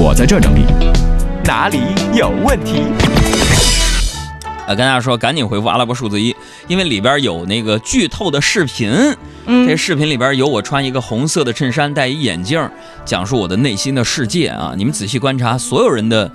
我在这整理。哪里有问题？呃，跟大家说，赶紧回复阿拉伯数字一，因为里边有那个剧透的视频。嗯这视频里边有我穿一个红色的衬衫，戴一眼镜，讲述我的内心的世界啊！你们仔细观察，所有人的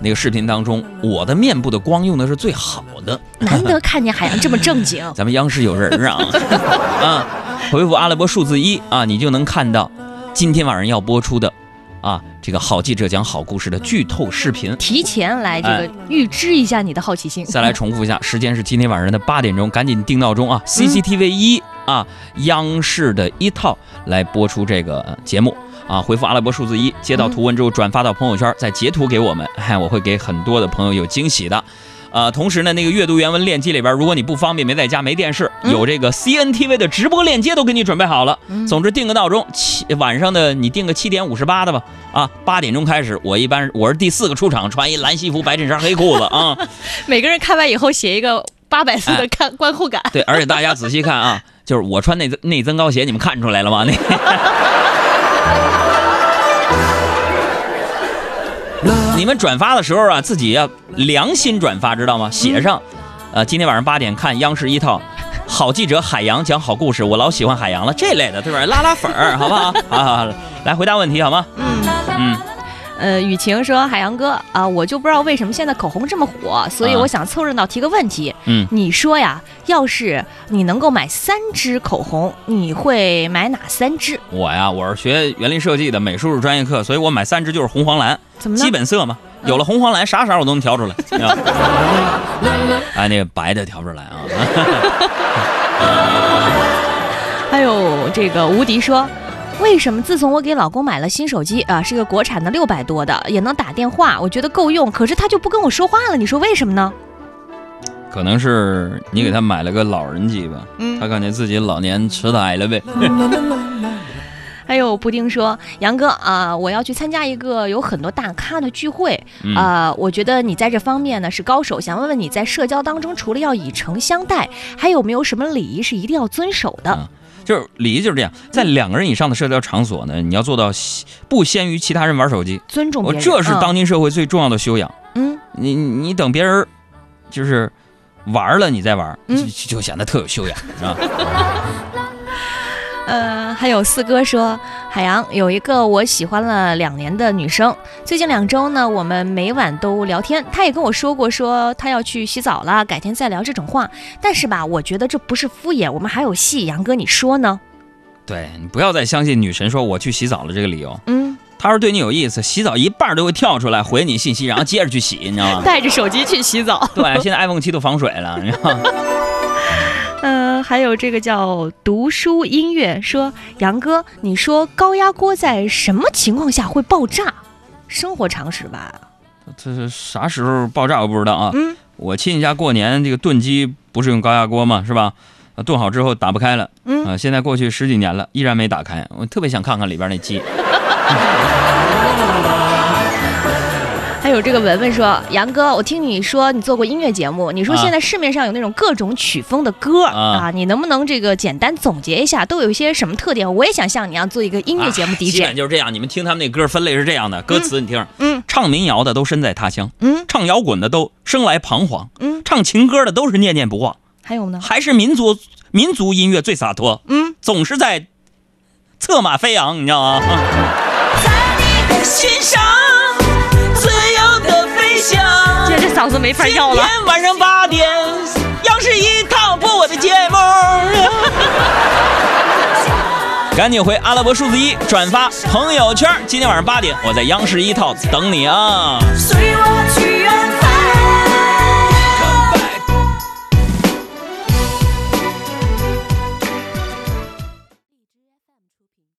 那个视频当中，我的面部的光用的是最好的。难得看见海洋这么正经。咱们央视有人啊 啊！回复阿拉伯数字一啊，你就能看到今天晚上要播出的啊这个好记者讲好故事的剧透视频。提前来这哎个预知一下你的好奇心。再来重复一下，时间是今天晚上的八点钟，赶紧定闹钟啊！CCTV 一啊，央视的一套来播出这个呃节目啊。回复阿拉伯数字一，接到图文之后转发到朋友圈，再截图给我们，嗨，我会给很多的朋友有惊喜的。呃，同时呢，那个阅读原文链接里边，如果你不方便没在家没电视，嗯有这个 CNTV 的直播链接都给你准备好了。嗯总之定个闹钟，七晚上的你定个七点五十八的吧，啊，八点钟开始，我一般我是第四个出场，穿一蓝西服、白衬衫、黑裤子啊。每个人看完以后写一个八百字的看观后感。对，而且大家仔细看啊，就是我穿内增内增高鞋，你们看出来了吗？那 你们转发的时候啊，自己要良心转发，知道吗？写上，呃，今天晚上八点看央视一套。好记者海洋讲好故事，我老喜欢海洋了，这类的对吧？拉拉粉儿，好不好？好好好，来回答问题好吗？嗯。嗯，呃，雨晴说：“海洋哥啊，我就不知道为什么现在口红这么火，所以啊我想凑热闹提个问题。嗯你说呀，要是你能够买三支口红，你会买哪三支？我呀，我是学园林设计的，美术是专业课，所以我买三支就是红黄蓝。怎么？基本色嘛，有了红黄蓝，啥色我都能调出来。啊哎，那个白的调不出来啊。还有这个无敌说。”为什么自从我给老公买了新手机啊，是个国产的六百多的，也能打电话，我觉得够用，可是他就不跟我说话了，你说为什么呢？可能是你给他买了个老人机吧，嗯他感觉自己老年痴呆了呗。还有布丁说：“杨哥啊、我要去参加一个有很多大咖的聚会嗯啊、我觉得你在这方面呢是高手，想问问你在社交当中，除了要以诚相待，还有没有什么礼仪是一定要遵守的？嗯就是礼仪就是这样，在两个人以上的社交场所呢，你要做到不先于其他人玩手机，尊重别人。这是当今社会最重要的修养。嗯你你你等别人就是玩了，你再玩，嗯就就显得特有修养，是吧？呃，还有四哥说，海洋有一个我喜欢了两年的女生，最近两周呢，我们每晚都聊天，她也跟我说过，说她要去洗澡了，改天再聊这种话。但是吧，我觉得这不是敷衍，我们还有戏。杨哥，你说呢？对你不要再相信女神说我去洗澡了这个理由。嗯，她要是对你有意思，洗澡一半都会跳出来回你信息，然后接着去洗，你知道吗？带着手机去洗澡。对，现在 iPhone 七都防水了，你知道吗？嗯，还有这个叫读书音乐说，杨哥，你说高压锅在什么情况下会爆炸？生活常识吧。这是啥时候爆炸我不知道啊。嗯我亲戚家过年这个炖鸡不是用高压锅吗？是吧？啊炖好之后打不开了，嗯啊，现在过去十几年了，依然没打开。我特别想看看里边那鸡。还有这个文文说，杨哥，我听你说你做过音乐节目，你说啊现在市面上有那种各种曲风的歌啊啊，你能不能这个简单总结一下，都有一些什么特点？我也想像你一样做一个音乐节目啊基本。就是这样。你们听他们那歌分类是这样的，歌词你听，嗯唱民谣的都身在他乡，嗯唱摇滚的都生来彷徨，嗯，唱情歌的都是念念不忘，还有呢？还是民族民族音乐最洒脱，嗯，总是在策马飞扬，你知道吗？欣赏自嗓子没法要了。今天晚上八点，央视一套播我的节目。赶紧回阿拉伯数字一转发朋友圈。今天晚上八点，我在央视一套等你啊！随我